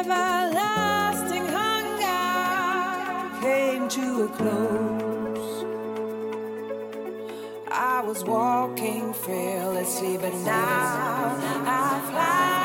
everlasting hunger came to a close. I was walking fearlessly, but now I fly.